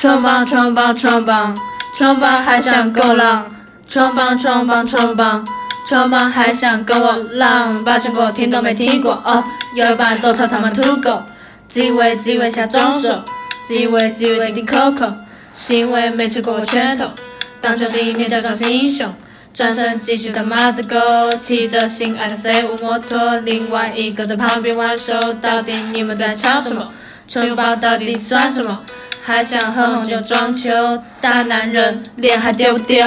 冲棒冲棒冲棒，冲棒还想够浪，冲棒冲棒冲棒，冲棒还想跟我浪，八仙过听都没听过。哦，有一把都超他们土狗，几位几位下中手，几位几位顶 Coco，行为没吃过我拳头，当兄弟面假装英雄。转身继续当马子狗，骑着心爱的飞舞摩托，另外一个在旁边玩手。到底你们在吵什么？冲爆到底算什么？还想喝红酒装秋？大男人脸还丢不丢？